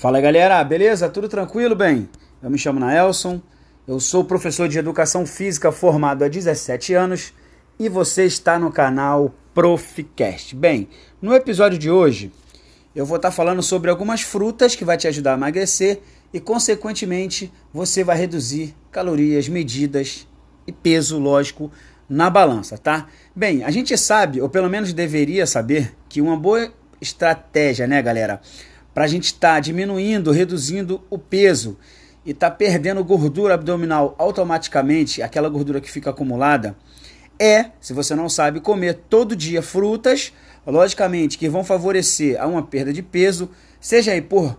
Fala galera, beleza? Tudo tranquilo? Bem, eu me chamo Naelson, eu sou professor de educação física formado há 17 anos e você está no canal Proficast. Bem, no episódio de hoje eu vou estar falando sobre algumas frutas que vai te ajudar a emagrecer e, consequentemente, você vai reduzir calorias, medidas e peso, lógico, na balança, tá? Bem, a gente sabe, ou pelo menos deveria saber, que uma boa estratégia, né, galera, para a gente estar tá diminuindo, reduzindo o peso e tá perdendo gordura abdominal automaticamente, aquela gordura que fica acumulada, é, se você não sabe, comer todo dia frutas, logicamente que vão favorecer a uma perda de peso, seja aí por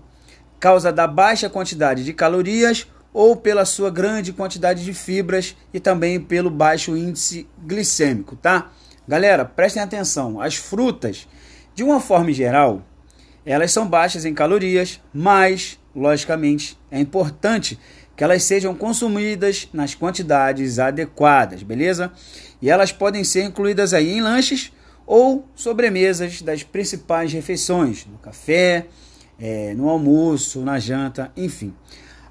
causa da baixa quantidade de calorias ou pela sua grande quantidade de fibras e também pelo baixo índice glicêmico, tá? Galera, prestem atenção, as frutas, de uma forma geral, elas são baixas em calorias, mas, logicamente, é importante que elas sejam consumidas nas quantidades adequadas, beleza? E elas podem ser incluídas aí em lanches ou sobremesas das principais refeições, no café, é, no almoço, na janta, enfim.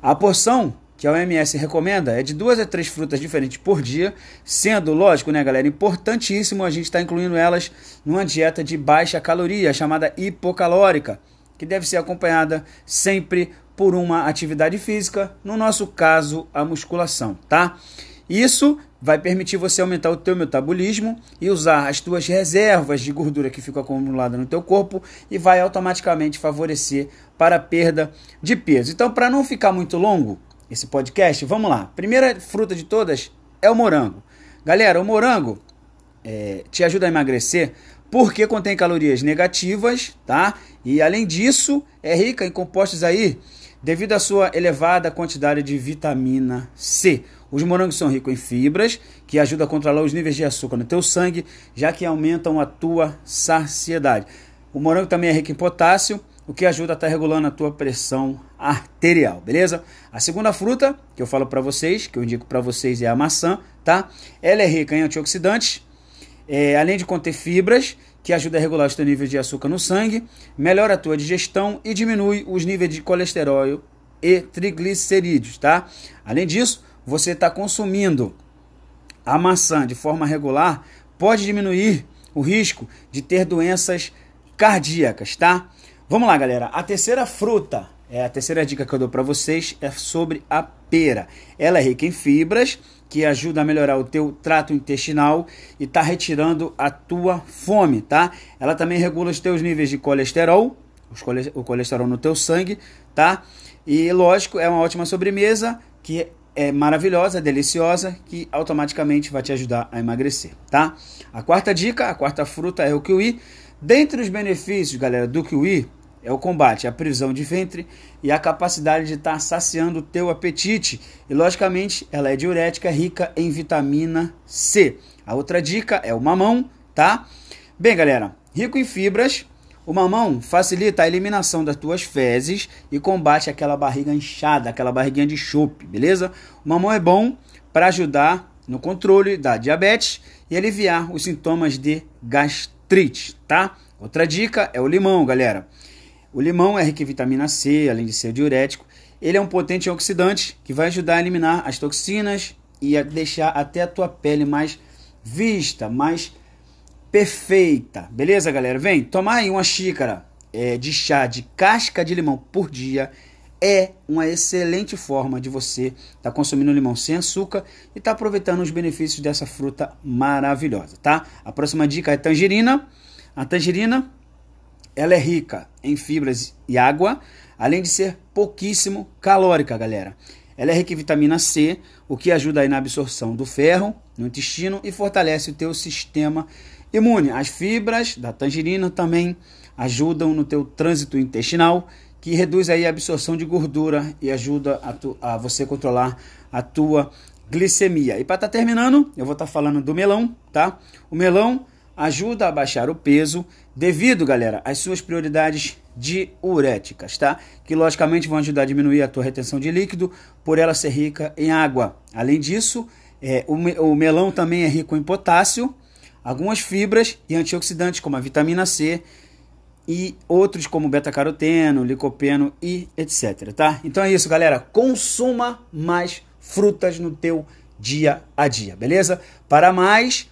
A porção que a OMS recomenda é de duas a três frutas diferentes por dia, sendo, lógico, né, galera, importantíssimo a gente estar tá incluindo elas numa dieta de baixa caloria, chamada hipocalórica, que deve ser acompanhada sempre por uma atividade física, no nosso caso, a musculação, tá? Isso vai permitir você aumentar o teu metabolismo e usar as tuas reservas de gordura que ficam acumuladas no teu corpo e vai automaticamente favorecer para a perda de peso. Então, para não ficar muito longo esse podcast, vamos lá. Primeira fruta de todas é o morango. Galera, o morango é, te ajuda a emagrecer porque contém calorias negativas, tá? E além disso, é rica em compostos aí devido à sua elevada quantidade de vitamina C. Os morangos são ricos em fibras, que ajudam a controlar os níveis de açúcar no teu sangue, já que aumentam a tua saciedade. O morango também é rico em potássio, o que ajuda a estar tá regulando a tua pressão arterial, beleza? A segunda fruta que eu falo para vocês, que eu indico para vocês é a maçã, tá? Ela é rica em antioxidantes, é, além de conter fibras, que ajuda a regular os teus níveis de açúcar no sangue, melhora a tua digestão e diminui os níveis de colesterol e triglicerídeos, tá? Além disso, você está consumindo a maçã de forma regular, pode diminuir o risco de ter doenças cardíacas, tá? Vamos lá, galera. A terceira fruta, é a terceira dica que eu dou para vocês é sobre a pera. Ela é rica em fibras, que ajuda a melhorar o teu trato intestinal e tá retirando a tua fome, tá? Ela também regula os teus níveis de colesterol, o colesterol no teu sangue, tá? E lógico, é uma ótima sobremesa que é maravilhosa, deliciosa, que automaticamente vai te ajudar a emagrecer, tá? A quarta dica, a quarta fruta é o kiwi. Dentre os benefícios, galera, do kiwi é o combate à prisão de ventre e a capacidade de estar tá saciando o teu apetite. E logicamente, ela é diurética, rica em vitamina C. A outra dica é o mamão, tá? Bem, galera, rico em fibras, o mamão facilita a eliminação das tuas fezes e combate aquela barriga inchada, aquela barriguinha de chope, beleza? O mamão é bom para ajudar no controle da diabetes e aliviar os sintomas de gastrite, tá? Outra dica é o limão, galera. O limão é rico em vitamina C, além de ser diurético. Ele é um potente oxidante que vai ajudar a eliminar as toxinas e a deixar até a tua pele mais vista, mais perfeita. Beleza, galera? Vem, tomar aí uma xícara é, de chá de casca de limão por dia é uma excelente forma de você estar tá consumindo limão sem açúcar e estar tá aproveitando os benefícios dessa fruta maravilhosa, tá? A próxima dica é tangerina. A tangerina, ela é rica em fibras e água, além de ser pouquíssimo calórica, galera. Ela é rica em vitamina C, o que ajuda aí na absorção do ferro no intestino e fortalece o teu sistema imune. As fibras da tangerina também ajudam no teu trânsito intestinal, que reduz aí a absorção de gordura e ajuda a, tu, a você controlar a tua glicemia. E para estar tá terminando, eu vou estar tá falando do melão, tá? O melão ajuda a baixar o peso devido, galera, às suas prioridades diuréticas, tá? Que logicamente vão ajudar a diminuir a tua retenção de líquido por ela ser rica em água. Além disso, é, o, o melão também é rico em potássio, algumas fibras e antioxidantes como a vitamina C e outros como beta-caroteno, licopeno e etc, tá? Então é isso, galera. Consuma mais frutas no teu dia a dia, beleza? Para mais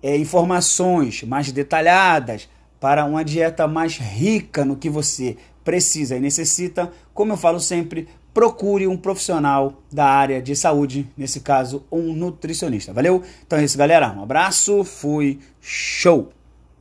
é, informações mais detalhadas, para uma dieta mais rica no que você precisa e necessita, como eu falo sempre, procure um profissional da área de saúde, nesse caso, um nutricionista. Valeu? Então é isso, galera. Um abraço, fui, show!